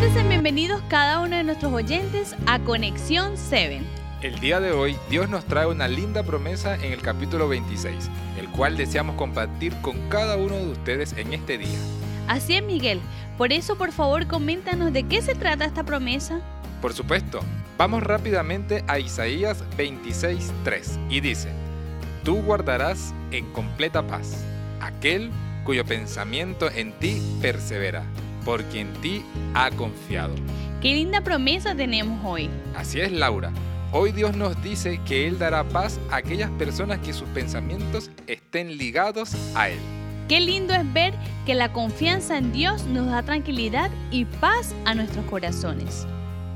Siéntense bienvenidos cada uno de nuestros oyentes a Conexión 7. El día de hoy Dios nos trae una linda promesa en el capítulo 26, el cual deseamos compartir con cada uno de ustedes en este día. Así es, Miguel. Por eso, por favor, coméntanos de qué se trata esta promesa. Por supuesto, vamos rápidamente a Isaías 26:3 y dice, Tú guardarás en completa paz aquel cuyo pensamiento en ti persevera, porque en ti ha confiado. Qué linda promesa tenemos hoy. Así es, Laura. Hoy Dios nos dice que Él dará paz a aquellas personas que sus pensamientos estén ligados a Él. Qué lindo es ver que la confianza en Dios nos da tranquilidad y paz a nuestros corazones.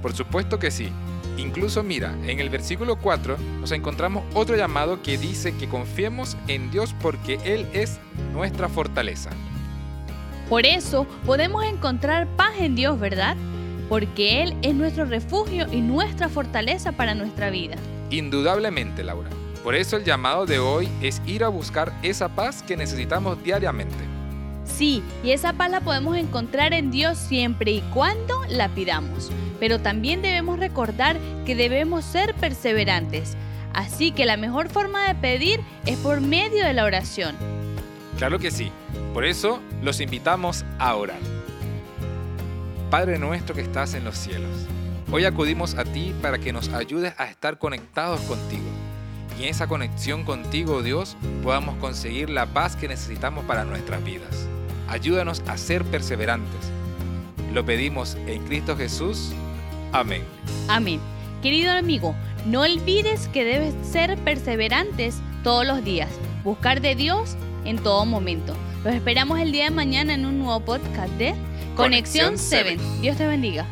Por supuesto que sí. Incluso mira, en el versículo 4 nos encontramos otro llamado que dice que confiemos en Dios porque Él es nuestra fortaleza. Por eso podemos encontrar paz en Dios, ¿verdad? Porque Él es nuestro refugio y nuestra fortaleza para nuestra vida. Indudablemente, Laura. Por eso el llamado de hoy es ir a buscar esa paz que necesitamos diariamente. Sí, y esa paz la podemos encontrar en Dios siempre y cuando la pidamos. Pero también debemos recordar que debemos ser perseverantes. Así que la mejor forma de pedir es por medio de la oración. Claro que sí. Por eso los invitamos a orar. Padre nuestro que estás en los cielos, hoy acudimos a ti para que nos ayudes a estar conectados contigo. Y en esa conexión contigo, Dios, podamos conseguir la paz que necesitamos para nuestras vidas. Ayúdanos a ser perseverantes. Lo pedimos en Cristo Jesús. Amén. Amén. Querido amigo, no olvides que debes ser perseverantes todos los días, buscar de Dios en todo momento. Los esperamos el día de mañana en un nuevo podcast de Conexión 7. Dios te bendiga.